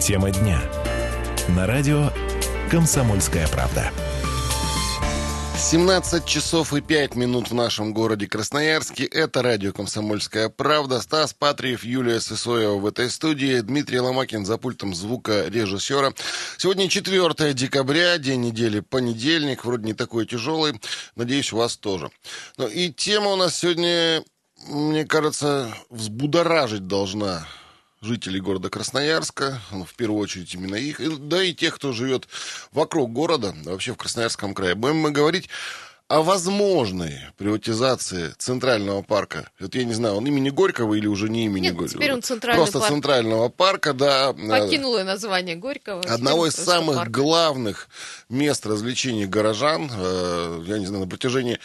Тема дня. На радио «Комсомольская правда». 17 часов и 5 минут в нашем городе Красноярске. Это радио «Комсомольская правда». Стас Патриев, Юлия Сысоева в этой студии. Дмитрий Ломакин за пультом звука режиссера. Сегодня 4 декабря, день недели, понедельник. Вроде не такой тяжелый. Надеюсь, у вас тоже. Ну и тема у нас сегодня, мне кажется, взбудоражить должна жителей города Красноярска, ну, в первую очередь именно их, да и тех, кто живет вокруг города, вообще в Красноярском крае. Будем мы говорить о возможной приватизации Центрального парка. Вот я не знаю, он имени Горького или уже не имени Нет, Горького? теперь он Центральный Просто парк. Центрального парка, да. Покинуло название Горького. Одного из самых парк. главных мест развлечений горожан, э, я не знаю, на протяжении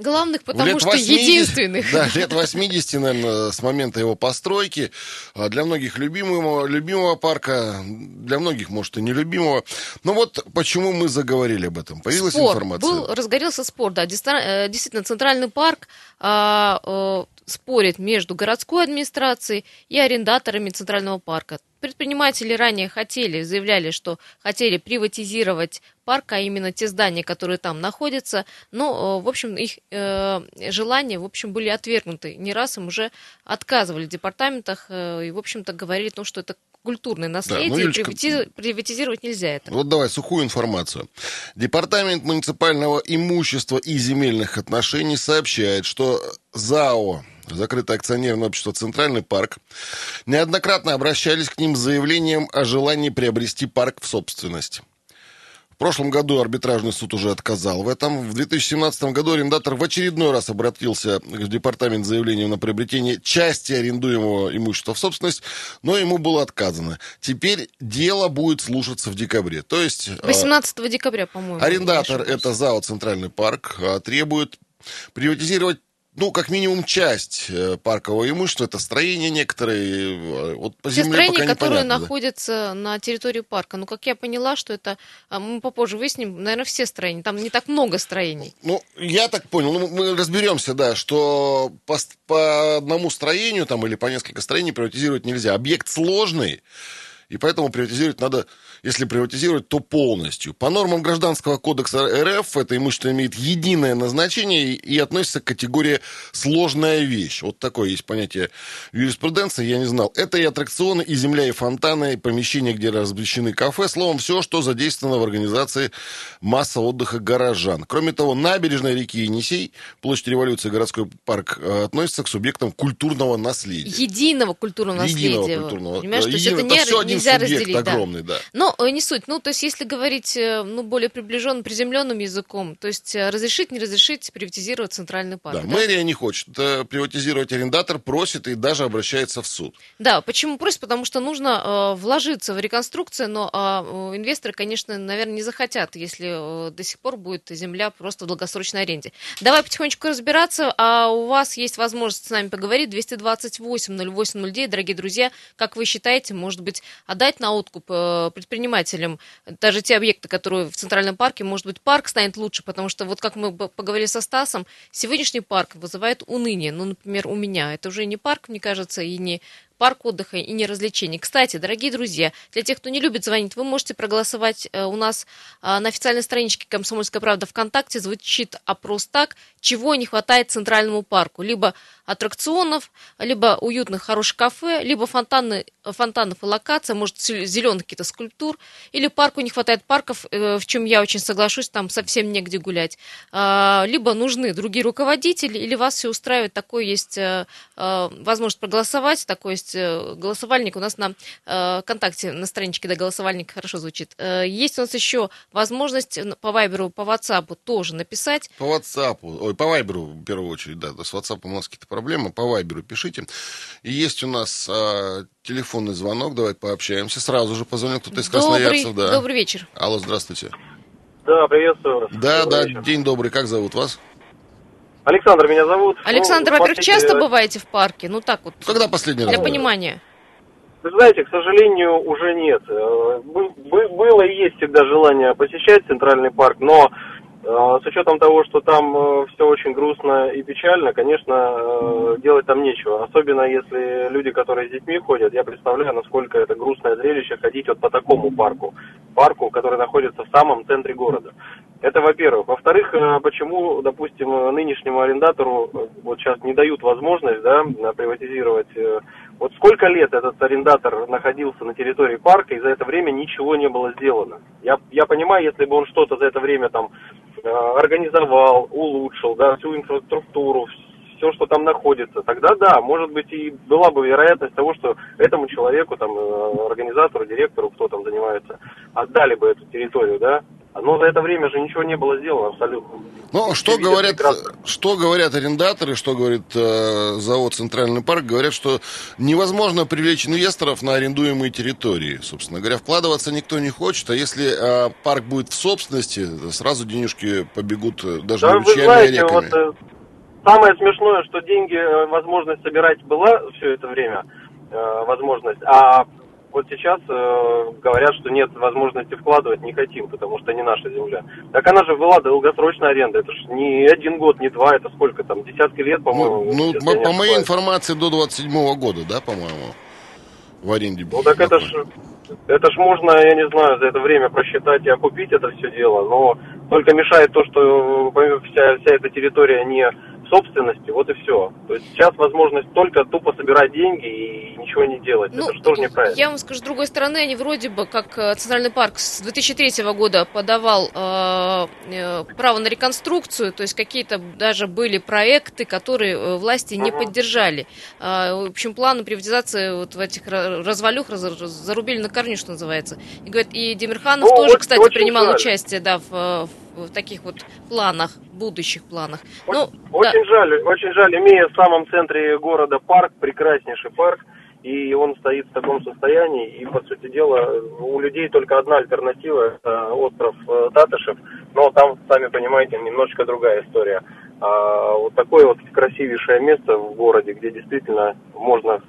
Главных, потому лет что 80, единственных. Да, лет 80, наверное, с момента его постройки. А Для многих любимого, любимого парка, для многих, может, и нелюбимого. Но вот почему мы заговорили об этом. Появилась спор. информация. Был, разгорелся спор, да. Э, Действительно, Центральный парк а, э, спорит между городской администрацией и арендаторами Центрального парка. Предприниматели ранее хотели, заявляли, что хотели приватизировать парк, а именно те здания, которые там находятся. Но, э, в общем, их э, желания, в общем, были отвергнуты. Не раз им уже отказывали в департаментах э, и, в общем-то, говорили, ну, что это культурное наследие, и Юлечка, привати- приватизировать нельзя это. Вот давай сухую информацию. Департамент муниципального имущества и земельных отношений сообщает, что ЗАО Закрытое акционерное общество «Центральный парк» неоднократно обращались к ним с заявлением о желании приобрести парк в собственность. В прошлом году арбитражный суд уже отказал в этом. В 2017 году арендатор в очередной раз обратился в департамент с заявлением на приобретение части арендуемого имущества в собственность, но ему было отказано. Теперь дело будет слушаться в декабре. То есть э, 18 декабря, по-моему. арендатор, это ЗАО «Центральный парк», э, требует приватизировать ну, как минимум, часть э, паркового имущества, это строения некоторые, э, вот по земле строения, пока которые непонятно, да. находятся на территории парка. Ну, как я поняла, что это, а, мы попозже выясним, наверное, все строения. Там не так много строений. Ну, я так понял, ну, мы разберемся, да, что по, по одному строению там или по несколько строений приватизировать нельзя. Объект сложный, и поэтому приватизировать надо, если приватизировать, то полностью. По нормам Гражданского кодекса РФ это имущество имеет единое назначение и, относится к категории «сложная вещь». Вот такое есть понятие юриспруденции, я не знал. Это и аттракционы, и земля, и фонтаны, и помещения, где размещены кафе. Словом, все, что задействовано в организации масса отдыха горожан. Кроме того, набережная реки Енисей, площадь революции, городской парк э, относятся к субъектам культурного наследия. Единого культурного Единого наследия. культурного. Понимаешь, то есть Едино- это не, все один нельзя разделить. да. огромный, да. Но э, не суть. Ну, то есть, если говорить э, ну, более приближенным, приземленным языком, то есть э, разрешить, не разрешить приватизировать центральный парк. Да, да? мэрия не хочет приватизировать, арендатор просит и даже обращается в суд. Да, почему просит? Потому что нужно э, вложиться в реконструкцию, но а, э, инвесторы, конечно, наверное, не захотят, если э, до сих пор будет земля просто в долгосрочной аренде. Давай потихонечку разбираться, а у вас есть возможность с нами поговорить. 228-08-09, дорогие друзья, как вы считаете, может быть, отдать на откуп э, предпринимателям даже те объекты, которые в Центральном парке, может быть, парк станет лучше, потому что вот как мы поговорили со Стасом, сегодняшний парк вызывает уныние. Ну, например, у меня это уже не парк, мне кажется, и не парк отдыха и не развлечений. Кстати, дорогие друзья, для тех, кто не любит звонить, вы можете проголосовать э, у нас э, на официальной страничке «Комсомольская правда» ВКонтакте. Звучит опрос так, чего не хватает Центральному парку. Либо аттракционов, либо уютных хороших кафе, либо фонтаны, фонтанов и локаций, может, зеленых каких-то скульптур, или парку не хватает парков, э, в чем я очень соглашусь, там совсем негде гулять. А, Либо нужны другие руководители, или вас все устраивает, такой есть э, э, возможность проголосовать, такой есть э, голосовальник у нас на э, ВКонтакте, на страничке, да, голосовальник хорошо звучит. Э, Есть у нас еще возможность по Вайберу, по WhatsApp тоже написать. По WhatsApp, ой, по Вайберу в первую очередь, да, да, с WhatsApp у нас какие-то проблемы, по Вайберу пишите. И есть у нас а, телефонный звонок, давайте пообщаемся. Сразу же позвонил кто-то из Добрый, красноярцев, да. добрый вечер. Алло, здравствуйте. Да, приветствую вас. Да, Добрый да, вечер. день добрый, как зовут вас? Александр меня зовут. Александр, Ну, во-первых, часто бываете в парке? Ну так вот, Когда последний раз? для понимания. Вы знаете, к сожалению, уже нет. Э, бы- бы- Было и есть всегда желание посещать Центральный парк, но С учетом того, что там все очень грустно и печально, конечно, делать там нечего. Особенно если люди, которые с детьми ходят, я представляю, насколько это грустное зрелище ходить вот по такому парку. Парку, который находится в самом центре города. Это во-первых. Во-вторых, почему, допустим, нынешнему арендатору вот сейчас не дают возможность да, приватизировать вот сколько лет этот арендатор находился на территории парка, и за это время ничего не было сделано. Я, я понимаю, если бы он что-то за это время там э, организовал, улучшил, да, всю инфраструктуру, все, что там находится, тогда да, может быть и была бы вероятность того, что этому человеку, там, э, организатору, директору, кто там занимается, отдали бы эту территорию, да, но за это время же ничего не было сделано абсолютно. Ну, что говорят, что говорят арендаторы, что говорит э, завод Центральный парк, говорят, что невозможно привлечь инвесторов на арендуемые территории. Собственно говоря, вкладываться никто не хочет, а если э, парк будет в собственности, сразу денежки побегут э, даже да, ручьями знаете, и реками. Вот, э, самое смешное, что деньги, э, возможность собирать была все это время, э, возможность, а вот сейчас э, говорят, что нет возможности вкладывать, не хотим, потому что не наша земля. Так она же была долгосрочная аренда. Это же не один год, не два, это сколько там, десятки лет, по-моему. Ну, ну по моей информации, до 27 -го года, да, по-моему, в аренде. Ну так это ж, это ж можно, я не знаю, за это время просчитать и окупить это все дело, но только мешает то, что э, вся, вся эта территория не собственности, вот и все. То есть сейчас возможность только тупо собирать деньги и ничего не делать. Ну, Это же тоже неправильно. Я вам скажу, с другой стороны, они вроде бы, как э, Центральный парк с 2003 года подавал э, э, право на реконструкцию, то есть какие-то даже были проекты, которые э, власти не угу. поддержали. Э, в общем, планы приватизации вот в этих развалюх раз, зарубили на корню, что называется. И, говорят, и Демирханов ну, тоже, очень, кстати, очень принимал жаль. участие да, в, в таких вот планах, будущих планах. Ну, очень да. жаль, очень жаль, имея в самом центре города парк, прекраснейший парк, и он стоит в таком состоянии, и, по сути дела, у людей только одна альтернатива, это остров э, Татышев, но там, сами понимаете, немножечко другая история. А вот такое вот красивейшее место в городе, где действительно можно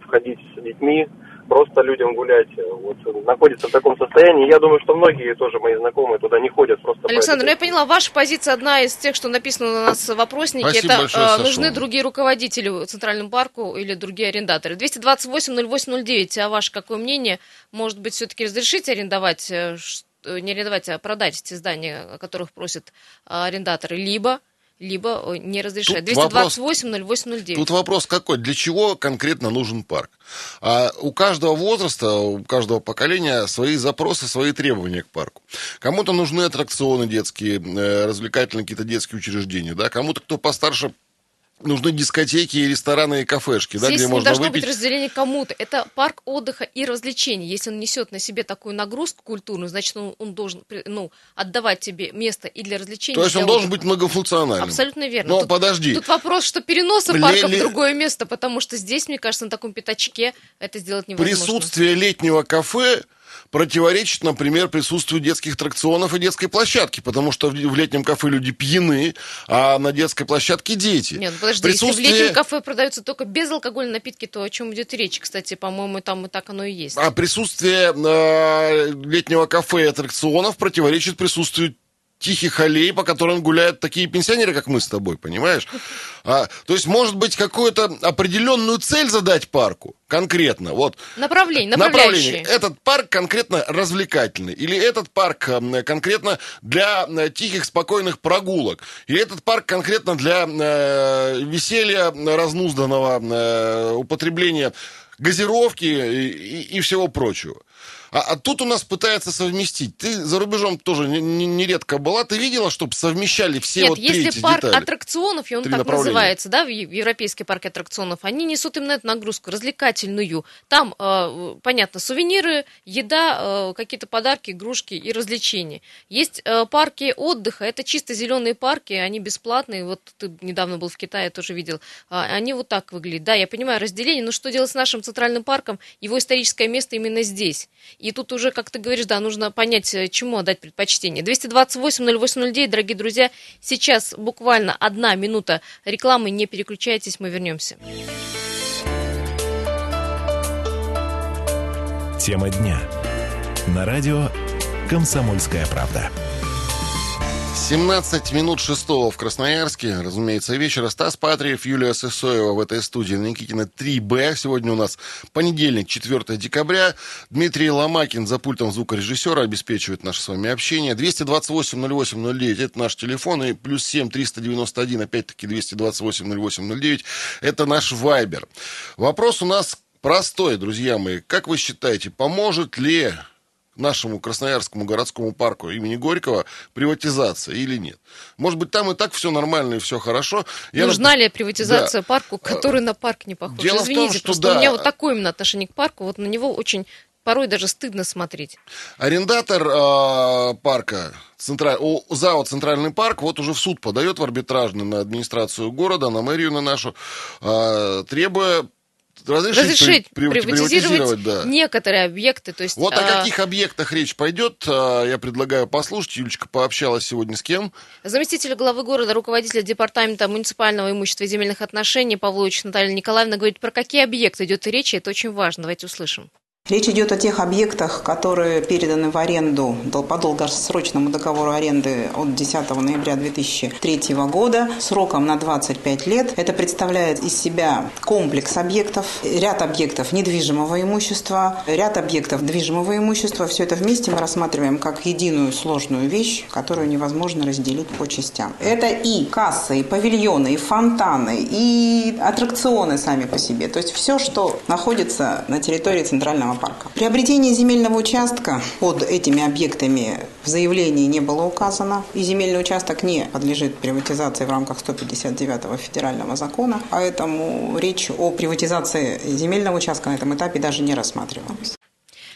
входить с детьми, просто людям гулять, э, вот, находится в таком состоянии. Я думаю, что многие тоже мои знакомые туда не ходят просто. Александр, ну я поняла, ваша позиция одна из тех, что написано у нас в вопроснике. Спасибо это большое, э, нужны другие руководители в Центральном парку или другие арендаторы. 228-08-09, а ваше какое мнение? Может быть, все-таки разрешить арендовать, э, не арендовать, а продать те здания, о которых просят арендаторы, либо либо не разрешает. 228-08-09. Тут вопрос какой? Для чего конкретно нужен парк? А у каждого возраста, у каждого поколения свои запросы, свои требования к парку. Кому-то нужны аттракционы детские, э, развлекательные какие-то детские учреждения. Да? Кому-то, кто постарше, нужны дискотеки, рестораны и кафешки, Здесь да, где можно должно выпить. быть разделение кому-то. Это парк отдыха и развлечений. Если он несет на себе такую нагрузку культурную, значит, он, он должен ну, отдавать тебе место и для развлечений. То есть он отдыха. должен быть многофункциональным. Абсолютно верно. Но тут, подожди. Тут вопрос, что переноса парка в другое место, потому что здесь, мне кажется, на таком пятачке это сделать невозможно. Присутствие летнего кафе противоречит, например, присутствию детских тракционов и детской площадки, потому что в летнем кафе люди пьяны, а на детской площадке дети. Нет, ну подожди, Присутствие... если в летнем кафе продаются только безалкогольные напитки, то о чем идет речь, кстати, по-моему, там и так оно и есть. А присутствие э, летнего кафе и аттракционов противоречит присутствию тихих аллей, по которым гуляют такие пенсионеры, как мы с тобой, понимаешь? А, то есть, может быть, какую-то определенную цель задать парку конкретно. Вот. Направление, направление. Этот парк конкретно развлекательный. Или этот парк конкретно для тихих, спокойных прогулок. Или этот парк конкретно для э, веселья разнузданного, э, употребления газировки и, и, и всего прочего. А, а тут у нас пытается совместить. Ты за рубежом тоже нередко не, не была. Ты видела, чтобы совмещали все Нет, вот если эти парк детали? аттракционов, и он так называется, да, европейский парк аттракционов, они несут именно эту нагрузку развлекательную. Там, э, понятно, сувениры, еда, э, какие-то подарки, игрушки и развлечения. Есть э, парки отдыха, это чисто зеленые парки, они бесплатные. Вот ты недавно был в Китае, тоже видел. Э, они вот так выглядят. Да, я понимаю разделение, но что делать с нашим центральным парком? Его историческое место именно здесь. И тут уже, как ты говоришь, да, нужно понять, э, чему отдать предпочтение. 228-08-09, дорогие друзья, сейчас буквально одна минута рекламы, не переключайтесь, мы вернемся. Тема дня. На радио «Комсомольская правда». 17 минут шестого в Красноярске. Разумеется, вечера. Стас Патриев, Юлия Сысоева в этой студии. Никитина 3Б. Сегодня у нас понедельник, 4 декабря. Дмитрий Ломакин за пультом звукорежиссера обеспечивает наше с вами общение. 228-08-09 это наш телефон. И плюс 7 391, опять-таки 228-08-09 это наш вайбер. Вопрос у нас простой, друзья мои. Как вы считаете, поможет ли нашему Красноярскому городскому парку имени Горького приватизация или нет. Может быть, там и так все нормально и все хорошо. Я Нужна нап... ли приватизация да. парку, который на парк не похож? Дело Извините, в том, что просто да. у меня вот такое именно отношение к парку, вот на него очень порой даже стыдно смотреть. Арендатор э, парка, централь... О, ЗАО «Центральный парк» вот уже в суд подает в арбитражный на администрацию города, на мэрию на нашу, э, требуя разрешить, разрешить при, приватизировать, приватизировать да. некоторые объекты. То есть, вот а... о каких объектах речь пойдет, а, я предлагаю послушать. Юлечка пообщалась сегодня с кем? Заместитель главы города, руководитель департамента муниципального имущества и земельных отношений Павлович Наталья Николаевна говорит, про какие объекты идет речь, и это очень важно. Давайте услышим. Речь идет о тех объектах, которые переданы в аренду по долгосрочному договору аренды от 10 ноября 2003 года сроком на 25 лет. Это представляет из себя комплекс объектов, ряд объектов недвижимого имущества, ряд объектов движимого имущества. Все это вместе мы рассматриваем как единую сложную вещь, которую невозможно разделить по частям. Это и кассы, и павильоны, и фонтаны, и аттракционы сами по себе. То есть все, что находится на территории Центрального национального парка. Приобретение земельного участка под этими объектами в заявлении не было указано, и земельный участок не подлежит приватизации в рамках 159 федерального закона, поэтому речь о приватизации земельного участка на этом этапе даже не рассматривалась.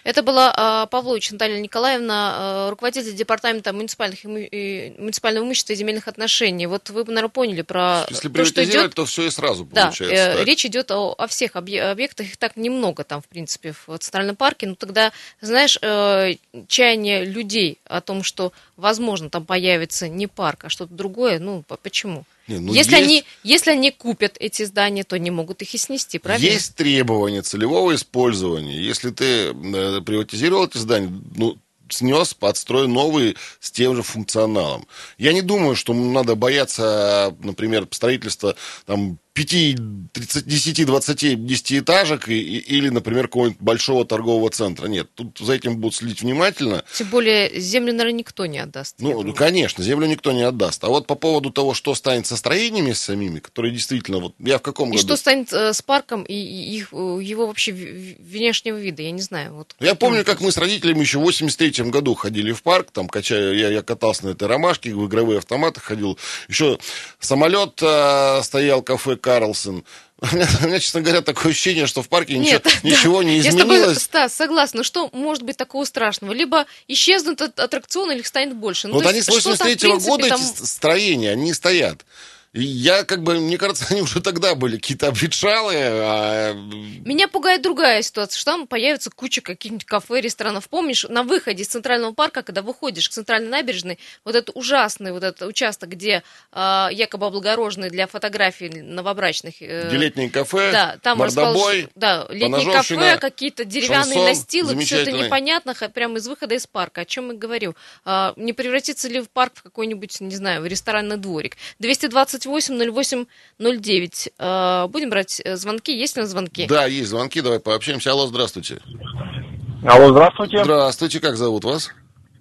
Это была а, Павлович Наталья Николаевна, а, руководитель департамента муниципальных, муниципального имущества и земельных отношений. Вот вы, наверное, поняли про Если то, что идет... то все и сразу получается. Да, так. речь идет о, о всех объектах, их так немного там, в принципе, в Центральном парке. Ну, тогда, знаешь, э, чаяние людей о том, что, возможно, там появится не парк, а что-то другое, ну, почему? Не, ну если, есть... они, если они купят эти здания, то они могут их и снести, правильно? Есть требования целевого использования. Если ты э, приватизировал эти здания, ну, снес, подстрой новые с тем же функционалом. Я не думаю, что надо бояться, например, строительства там, 5, 30, 10, 20 десятиэтажек и, или, например, какого-нибудь большого торгового центра. Нет, тут за этим будут следить внимательно. Тем более землю, наверное, никто не отдаст. Ну, конечно, землю никто не отдаст. А вот по поводу того, что станет со строениями самими, которые действительно, вот я в каком и году... И что станет э, с парком и, и их, э, его вообще внешнего вида, я не знаю. Вот я помню, как мы с родителями еще в 83 году ходили в парк, там, качая, я, я катался на этой ромашке, в игровые автоматы ходил. Еще самолет э, стоял, кафе Карлсон. У меня, у меня, честно говоря, такое ощущение, что в парке Нет, ничего, да. ничего не изменилось. Я тобой, Стас, согласна. Что может быть такого страшного? Либо исчезнут аттракционы, или их станет больше. Ну, вот они с 83 -го года там... эти строения, они стоят. Я как бы, мне кажется, они уже тогда были какие-то обветшалые. А... Меня пугает другая ситуация, что там появится куча каких-нибудь кафе, ресторанов. Помнишь, на выходе из Центрального парка, когда выходишь к Центральной набережной, вот этот ужасный вот этот участок, где э, якобы облагороженный для фотографий новобрачных. Э, где летние кафе, да, там мордобой, Да, летние кафе, какие-то деревянные шансон, настилы, все это непонятно, прямо из выхода из парка. О чем я говорю? Э, не превратится ли в парк в какой-нибудь, не знаю, ресторанный дворик? 220 28 08 09. Будем брать э, звонки. Есть ли у нас звонки? Да, есть звонки. Давай пообщаемся. Алло, здравствуйте. Алло, здравствуйте. Здравствуйте. Как зовут вас?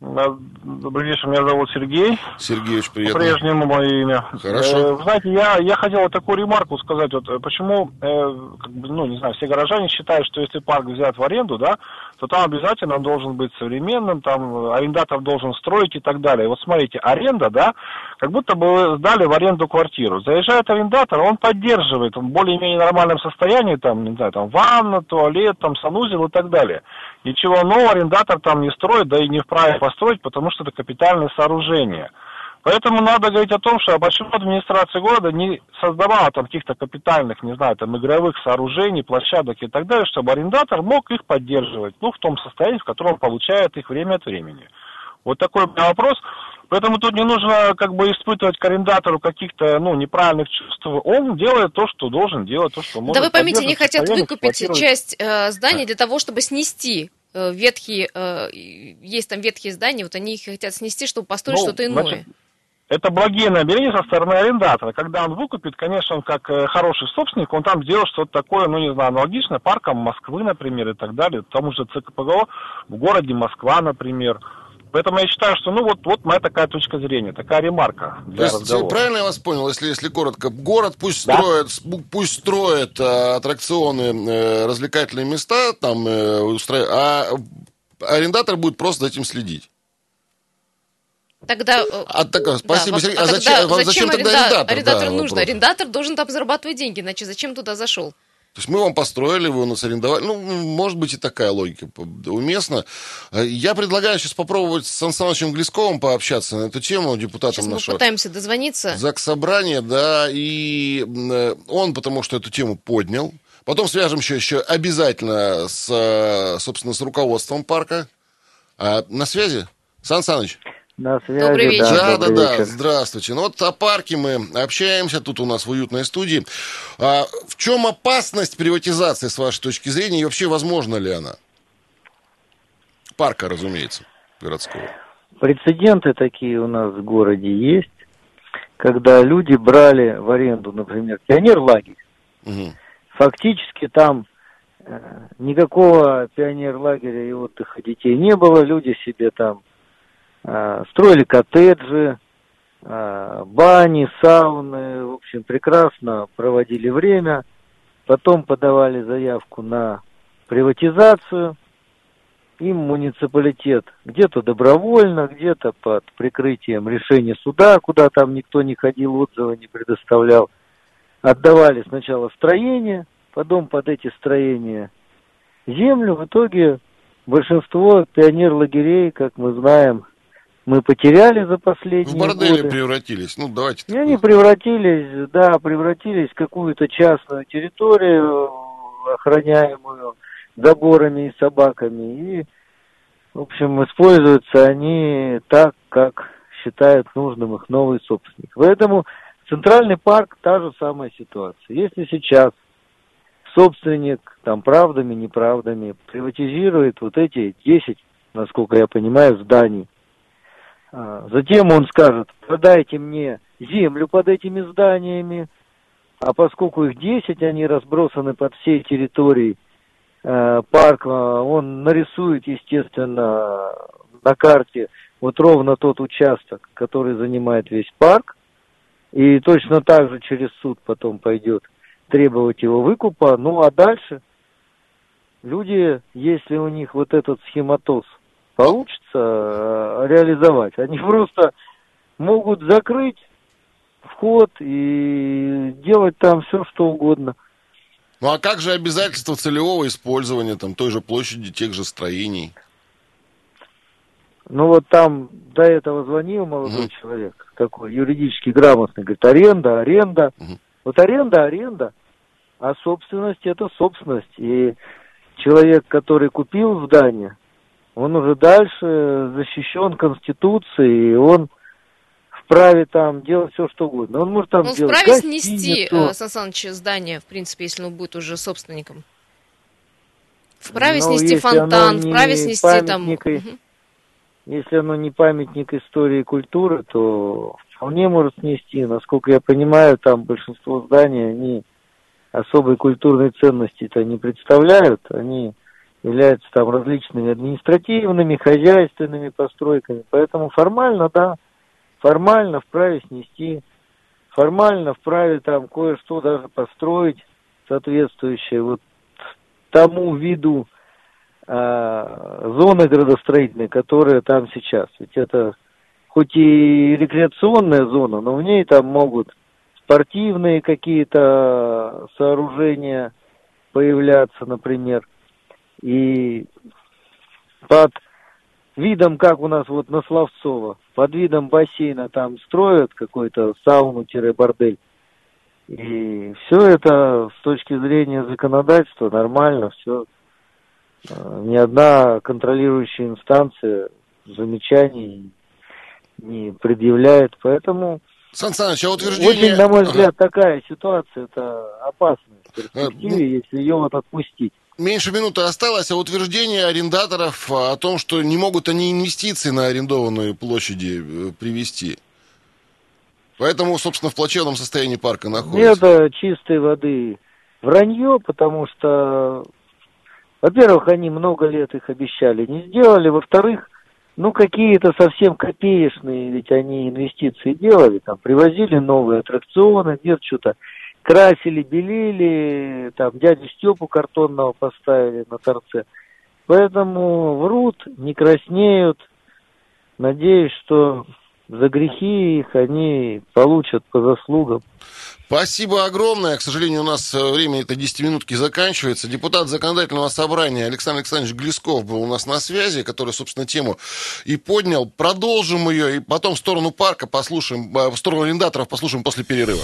Добрый вечер, меня зовут Сергей. Сергей, очень приятно. По-прежнему мое имя. Хорошо. Э, вы знаете, я, я хотел вот такую ремарку сказать. Вот э, почему, э, как бы, ну, не знаю, все горожане считают, что если парк взят в аренду, да, то там обязательно он должен быть современным, там арендатор должен строить и так далее. Вот смотрите, аренда, да, как будто бы сдали в аренду квартиру. Заезжает арендатор, он поддерживает, в более-менее нормальном состоянии, там, не знаю, там, ванна, туалет, там, санузел и так далее. Ничего нового арендатор там не строит, да и не вправе построить, потому что это капитальное сооружение. Поэтому надо говорить о том, что почему администрация города не создавала там каких-то капитальных, не знаю, там игровых сооружений, площадок и так далее, чтобы арендатор мог их поддерживать, ну, в том состоянии, в котором он получает их время от времени. Вот такой вопрос. Поэтому тут не нужно как бы испытывать к арендатору каких-то ну, неправильных чувств. Он делает то, что должен делать, то, что может. Да вы поймите, они хотят выкупить часть э, зданий для того, чтобы снести э, ветхие, э, есть там ветхие здания, вот они их хотят снести, чтобы построить ну, что-то иное. Значит, это благие намерения со стороны арендатора. Когда он выкупит, конечно, он как э, хороший собственник, он там сделал что-то такое, ну, не знаю, аналогичное паркам Москвы, например, и так далее, тому же ЦКПГО в городе Москва, например. Поэтому я считаю, что, ну, вот, вот моя такая точка зрения, такая ремарка для То есть, разговора. правильно я вас понял, если, если коротко, город пусть Да. строит, пусть строит э, аттракционы, э, развлекательные места, там, э, устро- а арендатор будет просто за этим следить. Тогда... э, А, так, а, спасибо, да, Сергей. а А тогда зачем, вам зачем тогда аренда- арендатор? арендатору Да, нужно? вопрос. Арендатор должен там зарабатывать деньги, иначе зачем туда зашел? То есть мы вам построили, вы у нас арендовали. Ну, может быть, и такая логика уместна. Э, Я предлагаю сейчас попробовать с Сан Санычем Глесковым пообщаться на эту тему, депутатом Сейчас мы нашего пытаемся дозвониться. ЗАГС собрания, да, и э, он, потому что эту тему поднял. Потом свяжем еще, еще обязательно с, э, собственно, с руководством парка. А, на связи? Сан Саныч? На связи, Добрый вечер. Да, да, да, добрый да, вечер. здравствуйте. Ну вот о парке мы общаемся тут у нас в уютной студии. А, в чем опасность приватизации, с вашей точки зрения, и вообще возможна ли она? Парка, разумеется, городского. Прецеденты такие у нас в городе есть, когда люди брали в аренду, например, пионер-лагерь. Мгм. Фактически там э, никакого пионер-лагеря и отдыха детей не было. Люди себе там строили коттеджи, э, бани, сауны. В общем, прекрасно проводили время. Потом подавали заявку на приватизацию. Им муниципалитет где-то добровольно, где-то под прикрытием решения суда, куда там никто не ходил, отзывы не предоставлял, отдавали сначала строение, потом под эти строения землю. В итоге большинство пионер-лагерей, как мы знаем, мы потеряли за В последние бордели годы. превратились. Ну, давайте. И они превратились, да, превратились в какую-то частную территорию, охраняемую заборами и собаками. И, в общем, используются они так, как считают нужным их новый собственник. Поэтому Центральный парк та же самая ситуация. Если сейчас собственник там правдами, неправдами приватизирует вот эти 10, насколько я понимаю, зданий, Затем он скажет, продайте мне землю под этими зданиями, а поскольку их 10, они разбросаны под всей территорией э, парка, он нарисует, естественно, на карте вот ровно тот участок, который занимает весь парк, и точно так же через суд потом пойдет требовать его выкупа. Ну а дальше люди, если у них вот этот схематоз получится э, реализовать, они просто могут закрыть вход и делать там все, что угодно. Ну, а как же обязательства целевого использования там той же площади, тех же строений? Ну вот там до этого звонил молодой Мгм. человек, такой юридически грамотный, говорит, аренда, аренда. Мгм. Вот аренда, аренда, а собственность это собственность. И человек, который купил здание, он уже дальше защищен Конституцией, и он вправе там делать все, что угодно. Он может там Он сделать вправе снести, гостиницу. э, Сан Саныч, здание, в принципе, если он будет уже собственником. Вправе Ну, снести фонтан, вправе снести там... Если оно не памятник истории и культуры, то вполне может снести. Насколько я понимаю, там большинство зданий, они особой культурной ценности-то не представляют. Они являются там различными административными, хозяйственными постройками. Поэтому формально, да, формально вправе снести, формально вправе там кое-что даже построить соответствующее вот тому виду а, зоны градостроительной, которая там сейчас. Ведь это хоть и рекреационная зона, но в ней там могут спортивные какие-то сооружения появляться, например. И под видом, как у нас вот на Словцово, под видом бассейна там строят какой-то сауну-бордель. И все это с точки зрения законодательства нормально, все ни одна контролирующая инстанция замечаний не предъявляет, поэтому Сан Саныч, а утверждение... очень, на мой взгляд, такая ситуация, это опасная в Э, перспективе, если ее вот отпустить. Меньше минуты осталось, а утверждение арендаторов а, о том, что не могут они инвестиции на арендованные площади э, привести. Поэтому, собственно, в плачевном состоянии парка находится. Это чистой воды вранье, потому что, во-первых, они много лет их обещали, не сделали. Во-вторых, ну, какие-то совсем копеечные, ведь они инвестиции делали, там, привозили новые аттракционы, где-то что-то красили, белили, там, дядю Степу картонного поставили на торце. Поэтому врут, не краснеют. Надеюсь, что за грехи их они получат по заслугам. Спасибо огромное. К сожалению, у нас э, время этой 10 минутки заканчивается. Депутат законодательного собрания Александр Александрович Глесков был у нас на связи, который, собственно, тему и поднял. Продолжим ее, и потом в сторону парка послушаем, э, в сторону арендаторов послушаем после перерыва.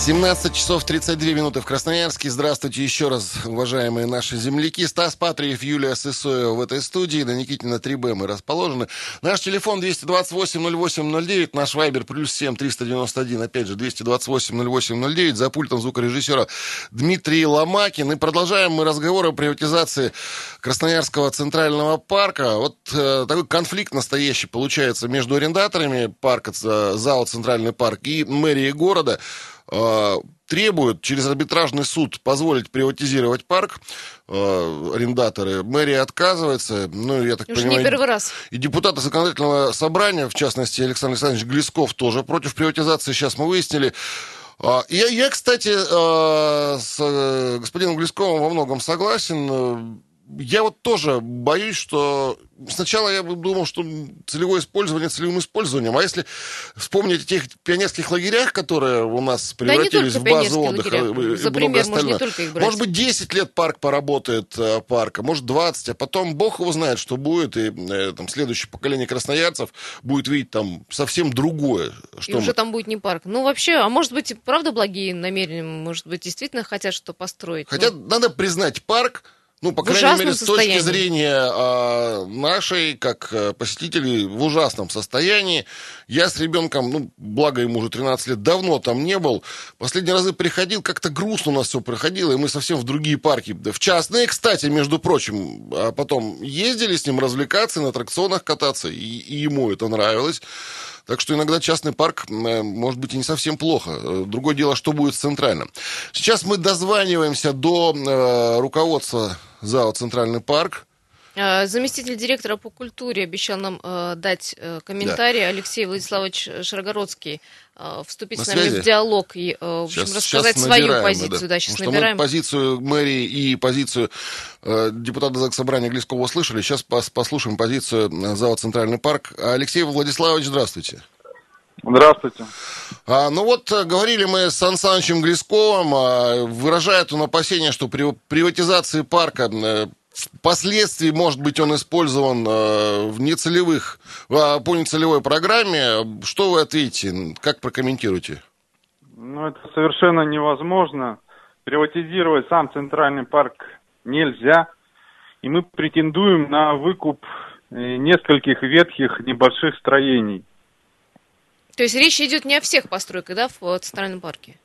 17 часов 32 минуты в Красноярске. Здравствуйте еще раз, уважаемые наши земляки. Стас Патриев, Юлия Сысоева в этой студии. На Никитина 3Б мы расположены. Наш телефон 228-08-09. Наш вайбер плюс 7 391. Опять же, 228-08-09. За пультом звукорежиссера Дмитрий Ломакин. И продолжаем мы разговор о приватизации Красноярского центрального парка. Вот э, такой конфликт настоящий получается между арендаторами парка, э, ЗАО «Центральный парк» и мэрией города. Э, требуют через арбитражный суд позволить приватизировать парк. Э, арендаторы. Мэрия отказывается. Ну, я так Уже понимаю, не первый раз. И депутаты законодательного собрания, в частности, Александр Александрович Глесков, тоже против приватизации. Сейчас мы выяснили. А, Я, я кстати, э, с господином Глесковым во многом согласен я вот тоже боюсь, что сначала я думал, что целевое использование целевым использованием, а если вспомнить о тех пионерских лагерях, которые у нас превратились да в базу отдыха, лагеря. За пример, может, не только их брать. Может быть, 10 лет парк поработает, э, парка, может, 20, а потом бог его знает, что будет, и э, там следующее поколение красноярцев будет видеть там совсем другое. Что и мы... уже там будет не парк. Ну, вообще, а может быть, правда благие намерения, может быть, действительно хотят что построить. Хотя ну... надо признать, парк ну, по крайней мере, с состоянии. точки зрения э, нашей, как э, посетителей, в ужасном состоянии. Я с ребенком, ну, благо ему уже 13 лет, давно там не был. Последние разы приходил, как-то грустно у нас все проходило, и мы совсем в другие парки. В частные, кстати, между прочим, а потом ездили с ним развлекаться, на аттракционах кататься, и, и ему это нравилось. Так что иногда частный парк э, может быть и не совсем плохо. Э, другое дело, что будет с центральным. Сейчас мы дозваниваемся до э, руководства ЗАО «Центральный парк». А, заместитель директора по культуре обещал нам э, дать э, комментарий. Да. Алексей Владиславович Шаргородский э, вступить На с нами связи? в диалог и, э, в общем, Сейчас- рассказать сейчас свою набираем позицию. да. Да, сейчас Потому что набираем. мы позицию мэрии и позицию э, депутата Заксобрания Глескова услышали. Сейчас пос- послушаем позицию э, ЗАО «Центральный парк». Алексей Владиславович, здравствуйте. Здравствуйте. А, ну вот э, говорили мы с Сан Санычем Глесковым, а, выражает он опасение, что при приватизации парка э, впоследствии может быть он использован э, в нецелевых, а, по нецелевой программе. Что вы ответите? Как прокомментируете? Ну, это совершенно невозможно. Приватизировать сам центральный парк нельзя. И мы претендуем на выкуп нескольких ветхих небольших строений. То есть речь идет не о всех постройках, да, в Центральном парке?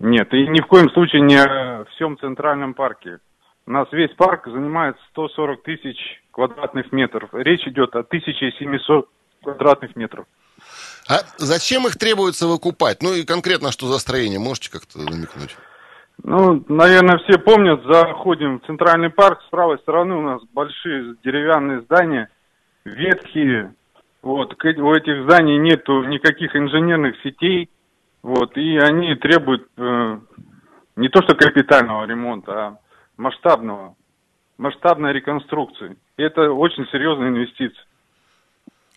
Нет, и ни в коем случае не о всем центральном парке. У нас весь парк занимает 140 тысяч квадратных метров. Речь идет о 1700 квадратных метров. А зачем их требуется выкупать? Ну и конкретно, что за строение? Можете как-то намекнуть? Ну, наверное, все помнят, заходим в центральный парк, с правой стороны у нас большие деревянные здания, ветхие. Вот, у этих зданий нету никаких инженерных сетей. Вот, и они требуют э, не то что капитального ремонта, а масштабного, масштабной реконструкции. И это очень серьезная инвестиция.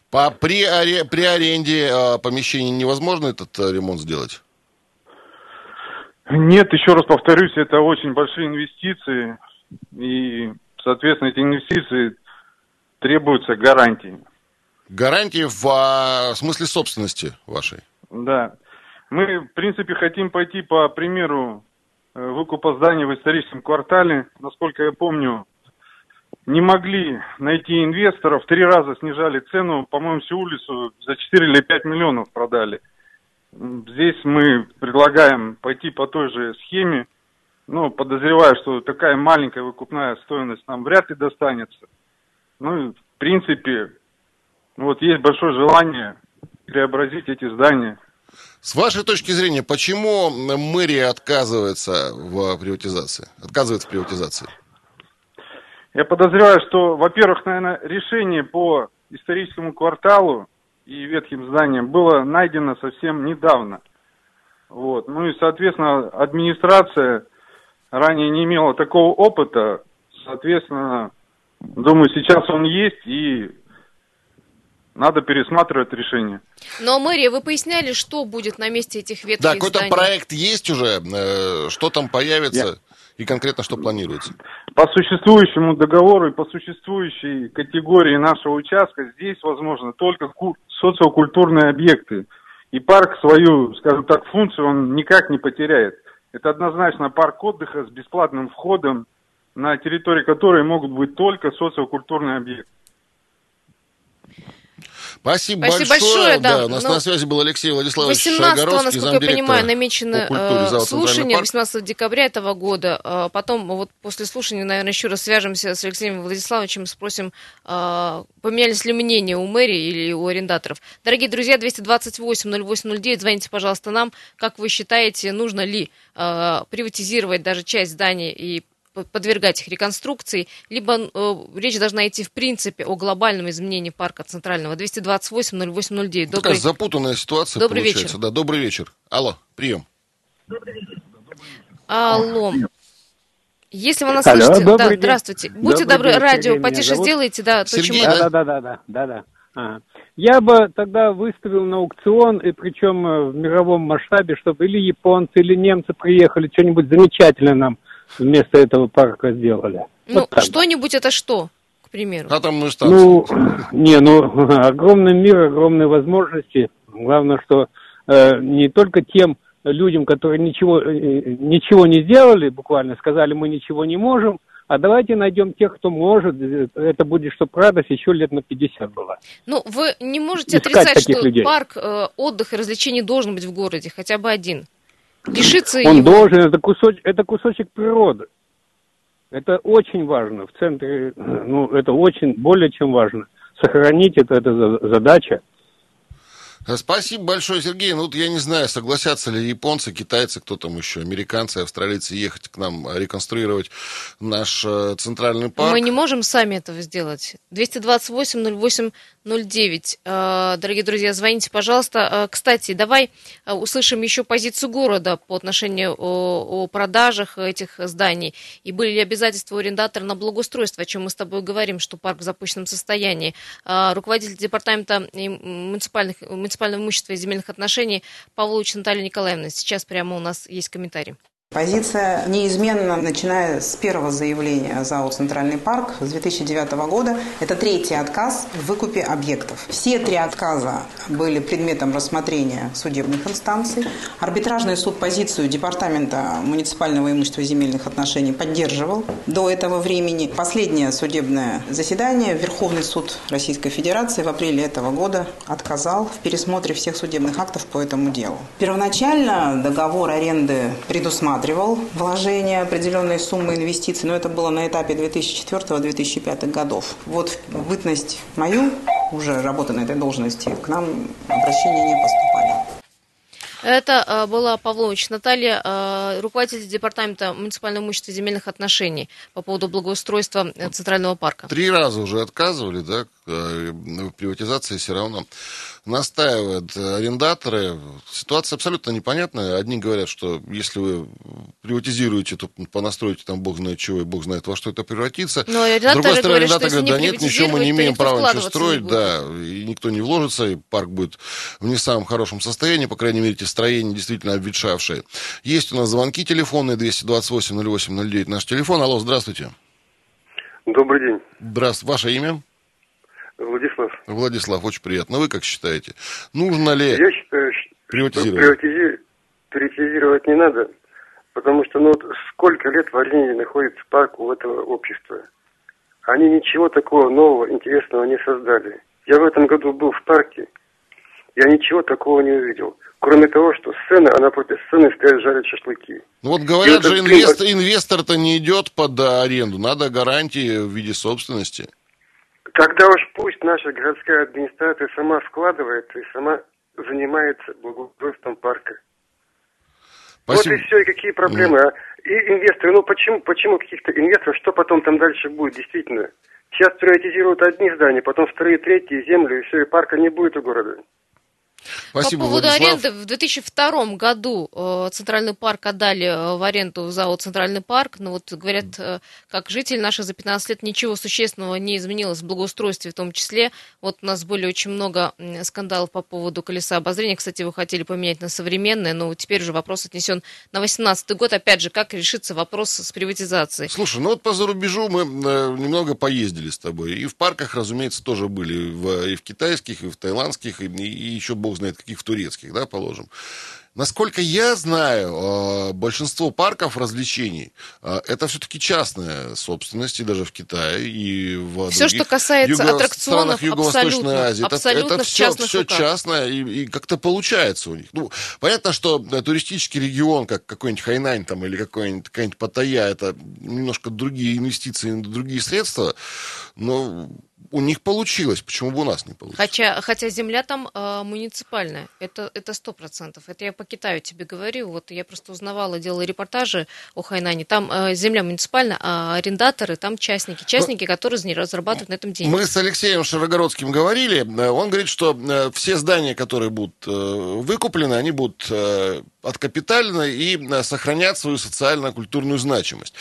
По, при, аре- при аренде э, помещений невозможно этот э, ремонт сделать? Нет, еще раз повторюсь, это очень большие инвестиции, и, соответственно, эти инвестиции требуются гарантии. Гарантии в а, смысле собственности вашей? Да. Мы, в принципе, хотим пойти по примеру э, выкупа зданий в историческом квартале. Насколько я помню, не могли найти инвесторов, три раза снижали цену, по-моему, всю улицу за 4 или 5 миллионов продали. Здесь мы предлагаем пойти по той же схеме, ну, подозреваю, что такая маленькая выкупная стоимость нам вряд ли достанется. Ну, в принципе, вот есть большое желание преобразить эти здания. С вашей точки зрения, почему мэрия отказывается в приватизации? Отказывается в приватизации? Я подозреваю, что, во-первых, наверное, решение по историческому кварталу и ветхим зданиям было найдено совсем недавно. Вот. Ну и, соответственно, администрация ранее не имела такого опыта. Соответственно, думаю, сейчас он есть и надо пересматривать решение. Но, мэрия, вы поясняли, что будет на месте этих ветхих Да, какой-то проект есть уже, э, что там появится и конкретно что планируется? По существующему договору и по существующей категории нашего участка здесь возможно только ку- социокультурные объекты. И парк свою, скажем так, функцию он никак не потеряет. Это однозначно парк отдыха с бесплатным входом, на территории которой могут быть только социокультурные объекты. Спасибо, Спасибо большое. большое, да. у нас Ну, на связи был Алексей Владиславович 18 Шагоровский, насколько я понимаю, намечено по культуре э, зала «Центральный слушание парк». 18 декабря этого года. Э, Потом, вот после слушания, наверное, еще раз свяжемся с Алексеем Владиславовичем, спросим, э, поменялись ли мнения у мэрии или у арендаторов. Дорогие друзья, 228-08-09, звоните, пожалуйста, нам. Как вы считаете, нужно ли э, приватизировать даже часть зданий и подвергать их реконструкции, либо э, речь должна идти в принципе о глобальном изменении парка центрального. 228-08-09. Такая Добрый, запутанная ситуация Добрый получается. вечер. Да, добрый вечер. Алло, прием. Алло. Если вы нас Алло, слышите, да, день. здравствуйте. Будьте Добрый добры, день, радио Сергей потише зовут. сделайте, да, то, Сергей, чем мы- да? Да, да, да, да, да, да. Ага. Я бы тогда выставил на аукцион, и причем э, в мировом масштабе, чтобы или японцы, или немцы приехали, что-нибудь замечательное нам вместо этого парка сделали. Ну, Вот что-нибудь это что, к примеру? Атомную станцию. Ну, не, ну, огромный мир, огромные возможности. Главное, что э, не только тем людям, которые ничего, э, ничего не сделали, буквально сказали, мы ничего не можем, а давайте найдем тех, кто может. Это будет, чтобы радость еще лет на 50 была. Ну, вы не можете Искать отрицать, что людей. парк э, отдыха и развлечений должен быть в городе, хотя бы один. Лишиться Он его... должен, это кусочек, это кусочек природы. Это очень важно. В центре, ну, это очень, более чем важно. Сохранить это, это за- задача. Э, Спасибо большое, Сергей. Ну, вот я не знаю, согласятся ли японцы, китайцы, кто там еще, американцы, австралийцы ехать к нам э, реконструировать наш э, центральный парк. Мы не можем сами этого сделать. 228-08-09. Э, Дорогие друзья, звоните, пожалуйста. Кстати, давай услышим еще позицию города по отношению о, о продажах этих зданий. И были ли обязательства у арендатора на благоустройство, о чем мы с тобой говорим, что парк в запущенном состоянии. Руководитель департамента муниципальных, муниципального имущества и земельных отношений Павлович Наталья Николаевна. Сейчас прямо у нас есть комментарий. Позиция неизменна, начиная с первого заявления ЗАО «Центральный парк» с 2009 года. Это третий отказ в выкупе объектов. Все три отказа были предметом рассмотрения судебных инстанций. Арбитражный суд позицию Департамента муниципального имущества и земельных отношений поддерживал до этого времени. Последнее судебное заседание Верховный суд Российской Федерации в апреле этого года отказал в пересмотре всех судебных актов по этому делу. Первоначально договор аренды предусматривал вложение определенной суммы инвестиций, но это было на этапе 2004-2005 годов. Вот в бытность мою, уже работа на этой должности, к нам обращения не поступали. Это э, была Павлович Наталья, э, руководитель департамента муниципального имущества и земельных отношений по поводу благоустройства э, Центрального парка. Три раза уже отказывали, да, приватизации все равно настаивают арендаторы. Ситуация абсолютно непонятная. Одни говорят, что если вы приватизируете, то понастроите там бог знает чего и бог знает во что это превратится. Но С другой стороны, говорят, что арендаторы если говорят, да нет, ничего мы не имеем права ничего строить, да, и никто не вложится, и парк будет в не самом хорошем состоянии, по крайней мере, эти строения действительно обветшавшие. Есть у нас звонки телефонные 228-08-09, наш телефон. Алло, здравствуйте. Добрый день, Здравствуйте. Ваше имя? Владислав. Владислав, очень приятно. Вы как считаете? Нужно ли Я считаю, что приватизировать? приватизи- приватизировать не надо, потому что ну вот сколько лет в аренде находится парк у этого общества. Они ничего такого нового, интересного не создали. Я в этом году был в парке, я ничего такого не увидел. Кроме того, что сцена, а напротив сцены стоят жарят шашлыки. Ну вот говорят И же, инвестор, инвестор-то не идет под аренду, надо гарантии в виде собственности. Тогда уж пусть наша городская администрация сама вкладывает и сама занимается благоустройством парка. Спасибо. Вот и все, и какие проблемы. А? И инвесторы, ну почему, почему каких-то инвесторов, что потом там дальше будет, действительно? Сейчас приватизируют одни здания, потом вторые, третьи, землю, и все, и парка не будет у города. Спасибо, По поводу Владислав. аренды, в 2002 году э, Центральный парк отдали э, в аренду в ЗАО Центральный парк, но вот говорят, э, как житель наши за 15 лет ничего существенного не изменилось в благоустройстве в том числе. Вот у нас были очень много скандалов по поводу колеса обозрения. Кстати, его хотели поменять на современное, но теперь уже вопрос отнесен на 18 год. Опять же, как решится вопрос с приватизацией? Слушай, ну вот по зарубежу мы немного поездили с тобой. И в парках, разумеется, тоже были. И в китайских, и в таиландских, и, и еще бог знает каких в турецких, да, положим. Насколько я знаю, э, большинство парков развлечений э, это все-таки частная собственность, и даже в Китае, и в других что касается юго- аттракционов, странах Юго-Восточной Азии. Это- абсолютно это все, все руках. частное, и, и как-то получается у них. Ну, понятно, что э, туристический регион, как какой-нибудь Хайнань там, или какой-нибудь, какая-нибудь Паттайя, это немножко другие инвестиции, другие средства, но у них получилось, почему бы у нас не получилось? Хотя, хотя земля там э, муниципальная, это сто процентов. Это я по Китаю тебе говорю. Вот я просто узнавала, делала репортажи о Хайнане. Там э, земля муниципальная, а арендаторы там частники, частники, которые за ней разрабатывают на этом деньги. Мы с Алексеем Широгородским говорили. Он говорит, что э, все здания, которые будут э, выкуплены, они будут э, откапитальны и сохранят свою социально-культурную значимость.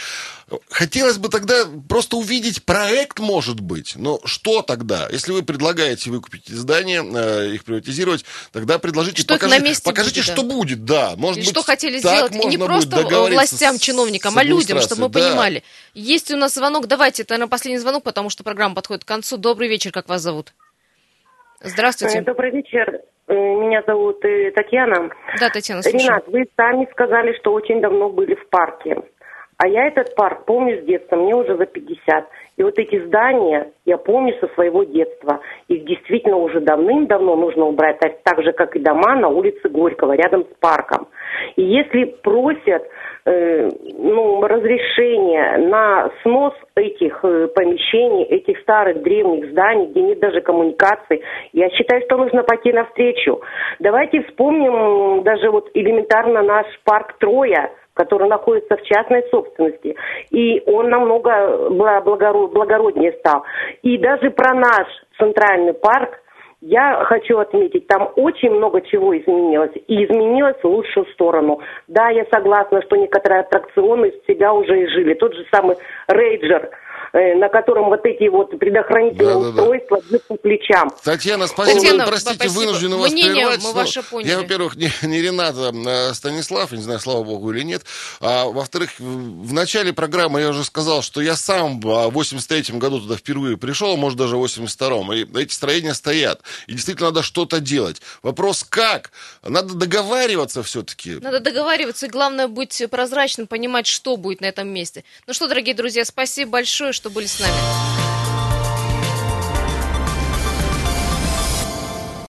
Хотелось бы тогда просто увидеть проект, может быть. Но что тогда? Если вы предлагаете выкупить эти здания, э, их приватизировать, тогда предложите, Что их на покажите, месте покажите будет, что да. будет, да. Может И быть, что хотели сделать, и не просто властям, чиновникам, а людям, чтобы мы. Да. понимали. Есть у нас звонок, давайте, это, наверное, последний звонок, потому что программа подходит к концу. Добрый вечер, как вас зовут? Здравствуйте. Э, Добрый вечер. Э, Меня зовут э, Татьяна. Да, Татьяна, слушаю. Ренат, вы сами сказали, что очень давно были в парке. А я этот парк помню с детства, мне уже за 50. И вот эти здания я помню со своего детства. Их действительно уже давным-давно нужно убрать, так, же, как и дома на улице Горького, рядом с парком. И если просят э, ну, разрешение на снос этих э, помещений, этих старых древних зданий, где нет даже коммуникаций, я считаю, что нужно пойти навстречу. Давайте вспомним даже вот элементарно наш парк Троя, который находится в частной собственности. И он намного бла- благоро- благороднее стал. И даже про наш центральный парк я хочу отметить, там очень много чего изменилось. И изменилось в лучшую сторону. Да, я согласна, что некоторые аттракционы из себя уже изжили. Тот же самый рейджер, на котором вот эти вот предохранительные Да-да-да. устройства бьют по плечам. Татьяна, спасибо. Татьяна, Простите, спасибо. вынуждены вас Мнение прервать. мы ваше поняли. Я, во-первых, не, не Ренат, а Станислав, не знаю, слава богу или нет. А во-вторых, в начале программы я уже сказал, что я сам в 83-м году туда впервые пришел, а может даже в 82-м. И эти строения стоят. И действительно надо что-то делать. Вопрос как? Надо договариваться все-таки. Надо договариваться, и главное быть прозрачным, понимать, что будет на этом месте. Ну что, дорогие друзья, спасибо большое, что были с нами.